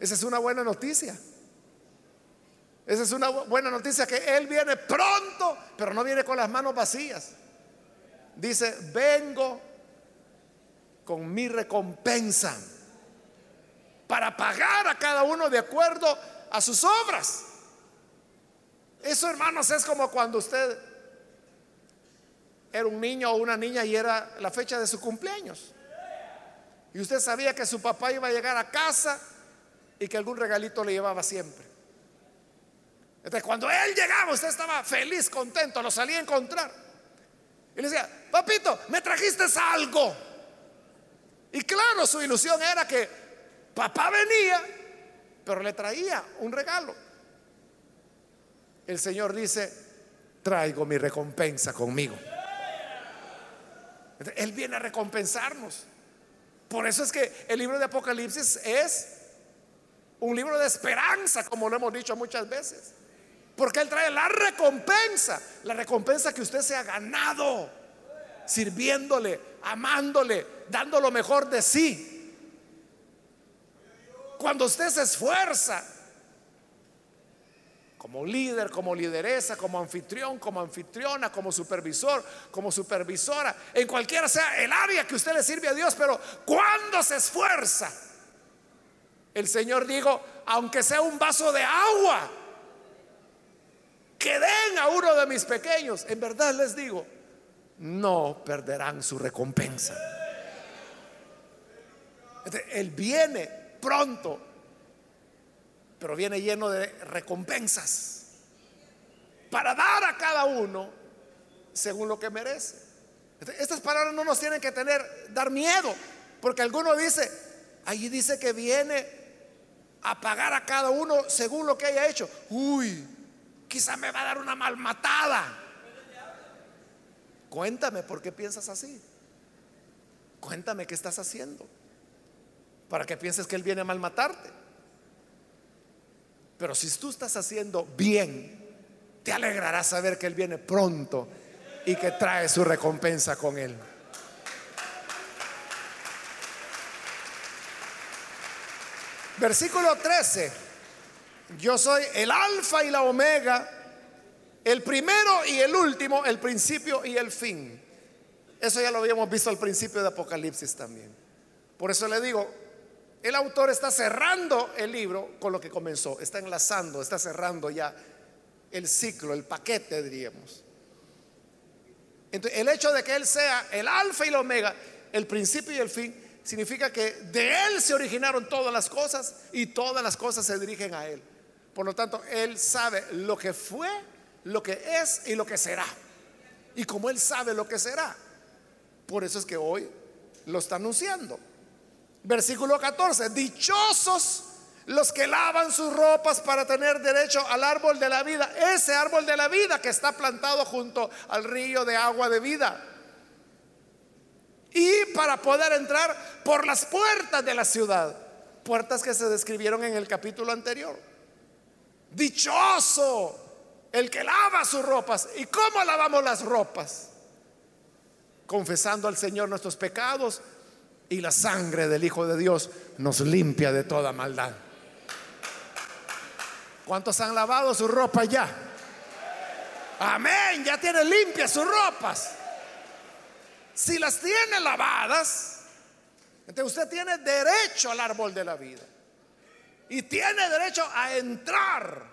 Esa es una buena noticia. Esa es una buena noticia que Él viene pronto, pero no viene con las manos vacías. Dice, vengo con mi recompensa para pagar a cada uno de acuerdo a sus obras. Eso, hermanos, es como cuando usted era un niño o una niña y era la fecha de su cumpleaños. Y usted sabía que su papá iba a llegar a casa y que algún regalito le llevaba siempre. Entonces, cuando él llegaba, usted estaba feliz, contento, lo salía a encontrar. Y le decía, papito, me trajiste algo. Y claro, su ilusión era que papá venía, pero le traía un regalo. El Señor dice, traigo mi recompensa conmigo. Él viene a recompensarnos. Por eso es que el libro de Apocalipsis es un libro de esperanza, como lo hemos dicho muchas veces. Porque Él trae la recompensa, la recompensa que usted se ha ganado, sirviéndole, amándole, dando lo mejor de sí. Cuando usted se esfuerza como líder, como lideresa, como anfitrión, como anfitriona, como supervisor, como supervisora, en cualquiera sea el área que usted le sirve a Dios, pero cuando se esfuerza, el Señor dijo, aunque sea un vaso de agua, que den a uno de mis pequeños, en verdad les digo, no perderán su recompensa. Él viene pronto, pero viene lleno de recompensas para dar a cada uno según lo que merece. Estas palabras no nos tienen que tener, dar miedo, porque alguno dice, allí dice que viene a pagar a cada uno según lo que haya hecho. Uy, quizá me va a dar una malmatada. Cuéntame por qué piensas así. Cuéntame qué estás haciendo. Para que pienses que Él viene a malmatarte. Pero si tú estás haciendo bien, te alegrarás saber que Él viene pronto y que trae su recompensa con Él. Versículo 13. Yo soy el alfa y la omega, el primero y el último, el principio y el fin. Eso ya lo habíamos visto al principio de Apocalipsis también. Por eso le digo, el autor está cerrando el libro con lo que comenzó, está enlazando, está cerrando ya el ciclo, el paquete, diríamos. Entonces, el hecho de que Él sea el alfa y la omega, el principio y el fin, significa que de Él se originaron todas las cosas y todas las cosas se dirigen a Él. Por lo tanto, Él sabe lo que fue, lo que es y lo que será. Y como Él sabe lo que será, por eso es que hoy lo está anunciando. Versículo 14, dichosos los que lavan sus ropas para tener derecho al árbol de la vida, ese árbol de la vida que está plantado junto al río de agua de vida y para poder entrar por las puertas de la ciudad, puertas que se describieron en el capítulo anterior. Dichoso el que lava sus ropas. ¿Y cómo lavamos las ropas? Confesando al Señor nuestros pecados y la sangre del Hijo de Dios nos limpia de toda maldad. ¿Cuántos han lavado su ropa ya? Amén, ya tienen limpias sus ropas. Si las tiene lavadas, entonces usted tiene derecho al árbol de la vida. Y tiene derecho a entrar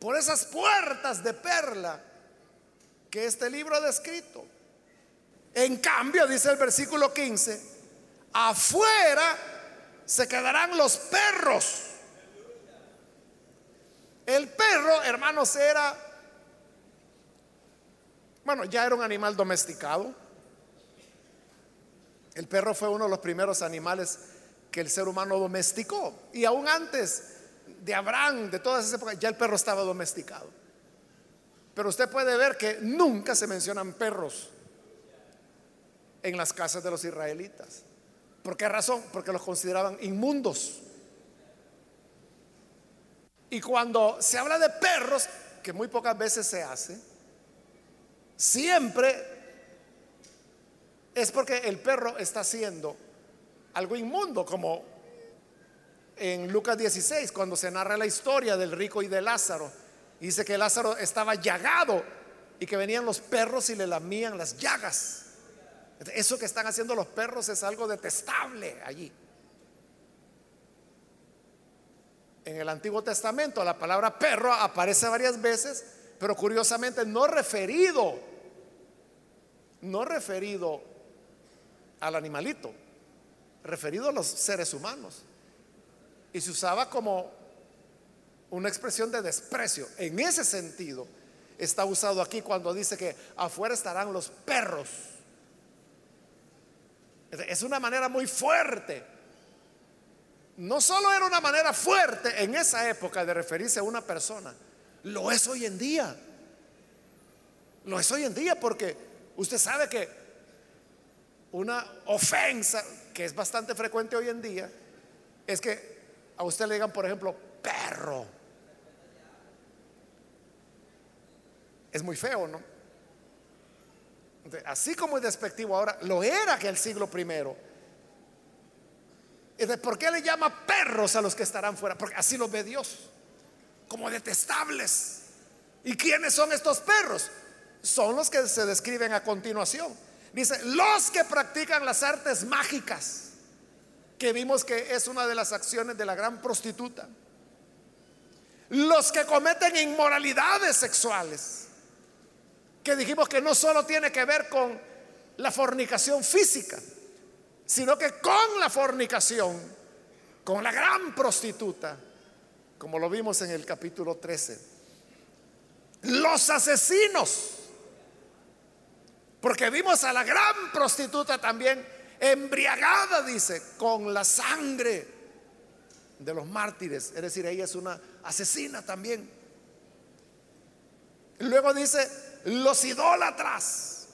por esas puertas de perla que este libro ha descrito. En cambio, dice el versículo 15, afuera se quedarán los perros. El perro, hermanos, era, bueno, ya era un animal domesticado. El perro fue uno de los primeros animales que el ser humano domesticó. Y aún antes de Abraham, de todas esas épocas, ya el perro estaba domesticado. Pero usted puede ver que nunca se mencionan perros en las casas de los israelitas. ¿Por qué razón? Porque los consideraban inmundos. Y cuando se habla de perros, que muy pocas veces se hace, siempre es porque el perro está haciendo algo inmundo, como en Lucas 16, cuando se narra la historia del rico y de Lázaro. Dice que Lázaro estaba llagado y que venían los perros y le lamían las llagas. Eso que están haciendo los perros es algo detestable allí. En el Antiguo Testamento la palabra perro aparece varias veces, pero curiosamente no referido, no referido al animalito, referido a los seres humanos. Y se usaba como una expresión de desprecio. En ese sentido está usado aquí cuando dice que afuera estarán los perros. Es una manera muy fuerte. No solo era una manera fuerte en esa época de referirse a una persona, lo es hoy en día. Lo es hoy en día porque usted sabe que una ofensa que es bastante frecuente hoy en día es que a usted le digan, por ejemplo, perro. Es muy feo, ¿no? Así como es despectivo ahora, lo era que el siglo primero. ¿Y de por qué le llama perros a los que estarán fuera? Porque así los ve Dios, como detestables. ¿Y quiénes son estos perros? Son los que se describen a continuación. Dice, los que practican las artes mágicas, que vimos que es una de las acciones de la gran prostituta. Los que cometen inmoralidades sexuales dijimos que no solo tiene que ver con la fornicación física, sino que con la fornicación, con la gran prostituta, como lo vimos en el capítulo 13. Los asesinos, porque vimos a la gran prostituta también embriagada, dice, con la sangre de los mártires, es decir, ella es una asesina también. Luego dice, los idólatras.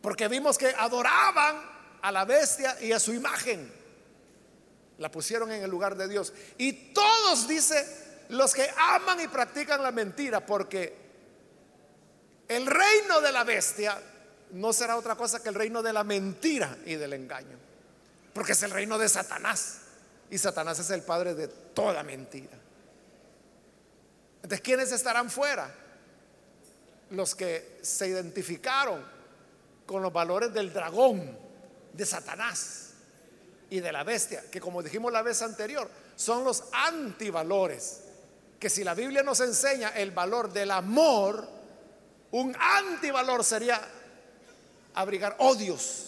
Porque vimos que adoraban a la bestia y a su imagen. La pusieron en el lugar de Dios. Y todos, dice, los que aman y practican la mentira, porque el reino de la bestia no será otra cosa que el reino de la mentira y del engaño. Porque es el reino de Satanás. Y Satanás es el padre de toda mentira. Entonces, ¿quiénes estarán fuera? Los que se identificaron con los valores del dragón, de Satanás y de la bestia, que como dijimos la vez anterior, son los antivalores. Que si la Biblia nos enseña el valor del amor, un antivalor sería abrigar odios.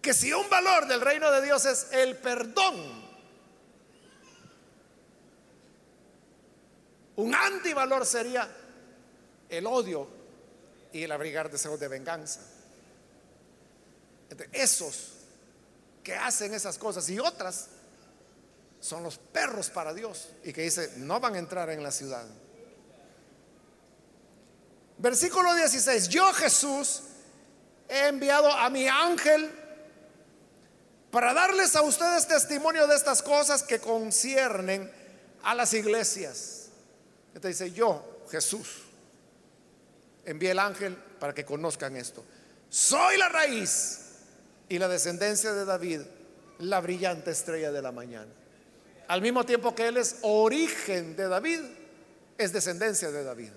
Que si un valor del reino de Dios es el perdón, Un antivalor sería el odio y el abrigar deseos de venganza. esos que hacen esas cosas y otras son los perros para Dios y que dice, no van a entrar en la ciudad. Versículo 16, yo Jesús he enviado a mi ángel para darles a ustedes testimonio de estas cosas que conciernen a las iglesias. Entonces dice, yo, Jesús, envié el ángel para que conozcan esto. Soy la raíz y la descendencia de David, la brillante estrella de la mañana. Al mismo tiempo que Él es origen de David, es descendencia de David.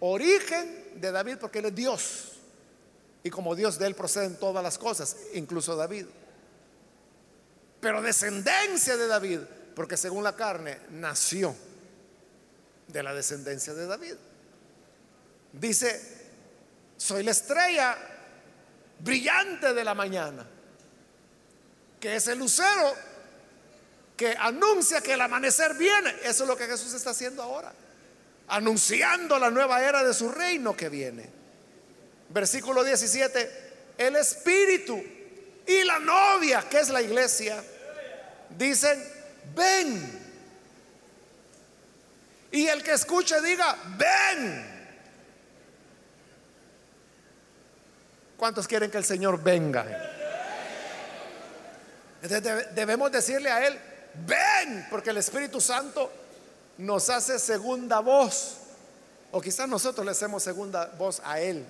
Origen de David porque Él es Dios. Y como Dios de Él proceden todas las cosas, incluso David. pero descendencia de David, porque según la carne nació de la descendencia de David. Dice, soy la estrella brillante de la mañana, que es el lucero que anuncia que el amanecer viene. Eso es lo que Jesús está haciendo ahora, anunciando la nueva era de su reino que viene. Versículo 17, el Espíritu y la novia, que es la iglesia, dicen, ven. Y el que escuche diga, ven. ¿Cuántos quieren que el Señor venga? debemos decirle a Él, ven, porque el Espíritu Santo nos hace segunda voz. O quizás nosotros le hacemos segunda voz a Él.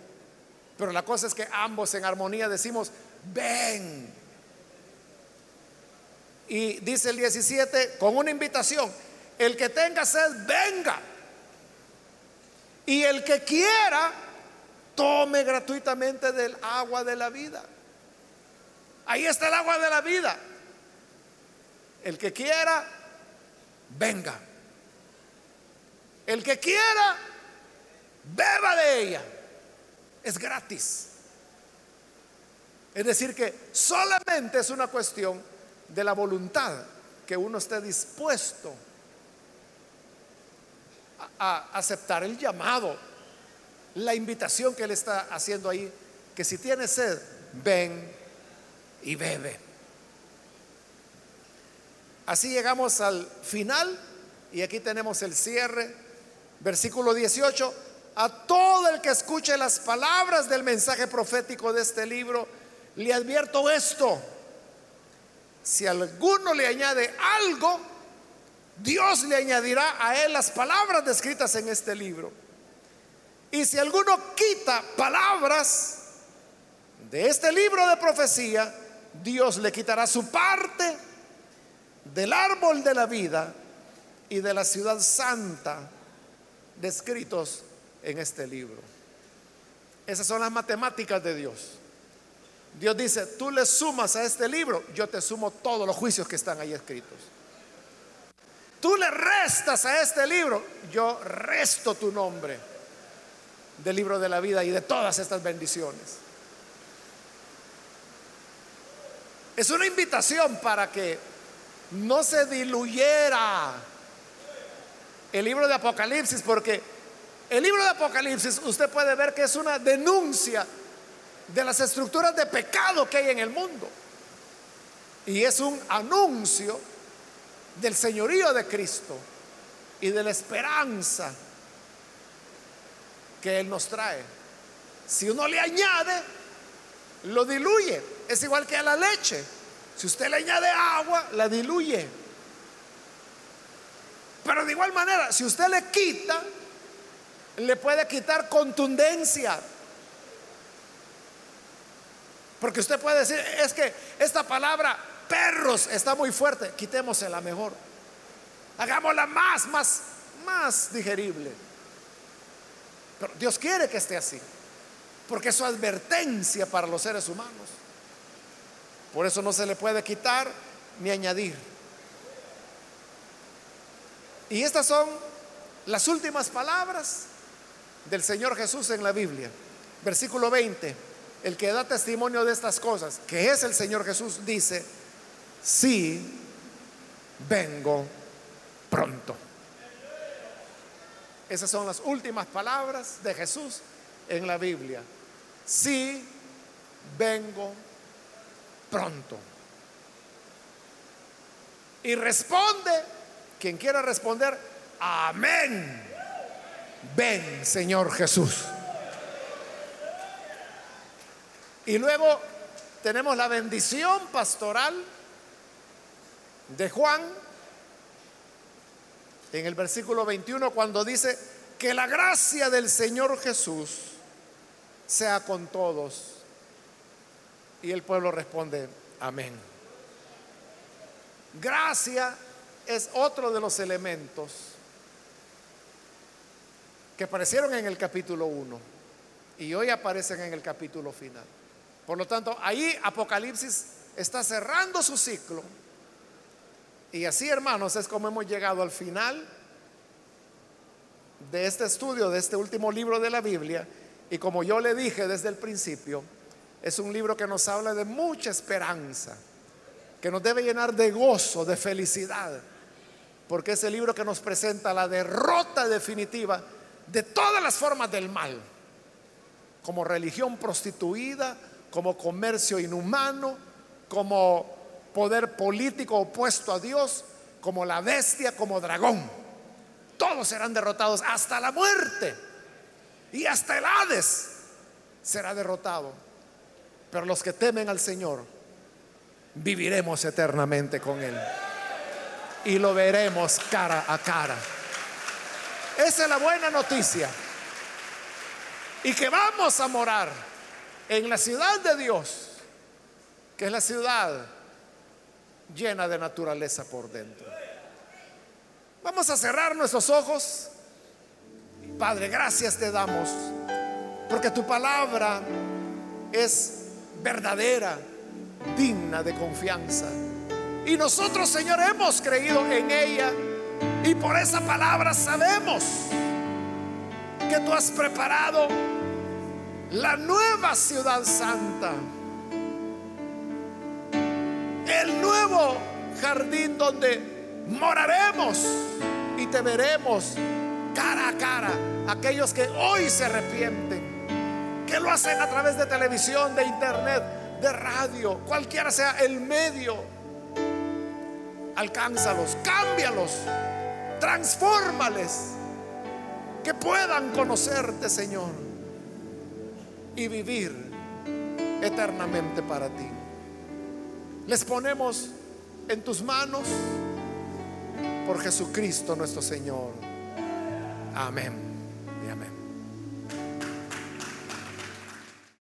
Pero la cosa es que ambos en armonía decimos, ven. Y dice el 17, con una invitación, el que tenga sed, venga. Y el que quiera, tome gratuitamente del agua de la vida. Ahí está el agua de la vida. El que quiera, venga. El que quiera, beba de ella. Es gratis. Es decir, que solamente es una cuestión de la voluntad, que uno esté dispuesto a, aceptar el llamado, la invitación que él está haciendo ahí, que si tiene sed, ven y bebe. Así llegamos al final y aquí tenemos el cierre, versículo 18. A todo el que escuche las palabras del mensaje profético de este libro, le advierto esto si alguno le añade algo, Dios le añadirá a él las palabras descritas en este libro. Y si alguno quita palabras de este libro de profecía, Dios le quitará su parte del árbol de la vida y de la ciudad santa descritos en este libro. Esas son las matemáticas de Dios. Dios dice, tú le sumas a este libro, yo te sumo todos los juicios que están ahí escritos. Tú le restas a este libro, yo resto tu nombre del libro de la vida y de todas estas bendiciones. Es una invitación para que no se diluyera el libro de Apocalipsis, porque el libro de Apocalipsis usted puede ver que es una denuncia de las estructuras de pecado que hay en el mundo. Y es un anuncio del señorío de Cristo y de la esperanza que Él nos trae. Si uno le añade, lo diluye. Es igual que a la leche. Si usted le añade agua, la diluye. Pero de igual manera, si usted le quita, le puede quitar contundencia, porque usted puede decir, es que esta palabra perros está muy fuerte, quitémosela mejor. Hagámosla más, más, más digerible. Pero Dios quiere que esté así, porque es su advertencia para los seres humanos. Por eso no se le puede quitar ni añadir. Y estas son las últimas palabras del Señor Jesús en la Biblia. Versículo 20 el que da testimonio de estas cosas, que es el Señor Jesús, dice, sí, vengo pronto. Esas son las últimas palabras de Jesús en la Biblia. Sí, vengo pronto. Y responde, quien quiera responder, amén. Ven, Señor Jesús. Y luego tenemos la bendición pastoral de Juan en el versículo 21 cuando dice que la gracia del Señor Jesús sea con todos. Y el pueblo responde, amén. Gracia es otro de los elementos que aparecieron en el capítulo 1 y hoy aparecen en el capítulo final. Por lo tanto, ahí Apocalipsis está cerrando su ciclo Y así, hermanos, es como hemos llegado al final de este estudio, de este último libro de la Biblia. Y como yo le dije desde el principio, es un libro que nos habla de mucha esperanza, que nos debe llenar de gozo, de felicidad, porque es el libro que nos presenta la derrota definitiva de todas las formas del mal, como religión prostituida, como comercio inhumano, como poder político opuesto a Dios, como la bestia, como dragón. Todos serán derrotados hasta la muerte. Y hasta el Hades será derrotado. Pero los que temen al Señor, viviremos eternamente con Él. Y lo veremos cara a cara. Esa es la buena noticia. Y que vamos a morar en la ciudad de Dios, que es la ciudad llena de naturaleza por dentro. Vamos a cerrar nuestros ojos. Padre, gracias te damos, porque tu palabra es verdadera, digna de confianza. Y nosotros, Señor, hemos creído en ella y por esa palabra sabemos que tú has preparado la nueva ciudad santa el nuevo jardín donde moraremos y te veremos cara a cara. Aquellos que hoy se arrepienten, que lo hacen a través de televisión, de internet, de radio, cualquiera sea el medio, alcánzalos, cámbialos, transfórmales, que puedan conocerte, Señor, y vivir eternamente para ti. Les ponemos en tus manos por Jesucristo nuestro Señor. Amén.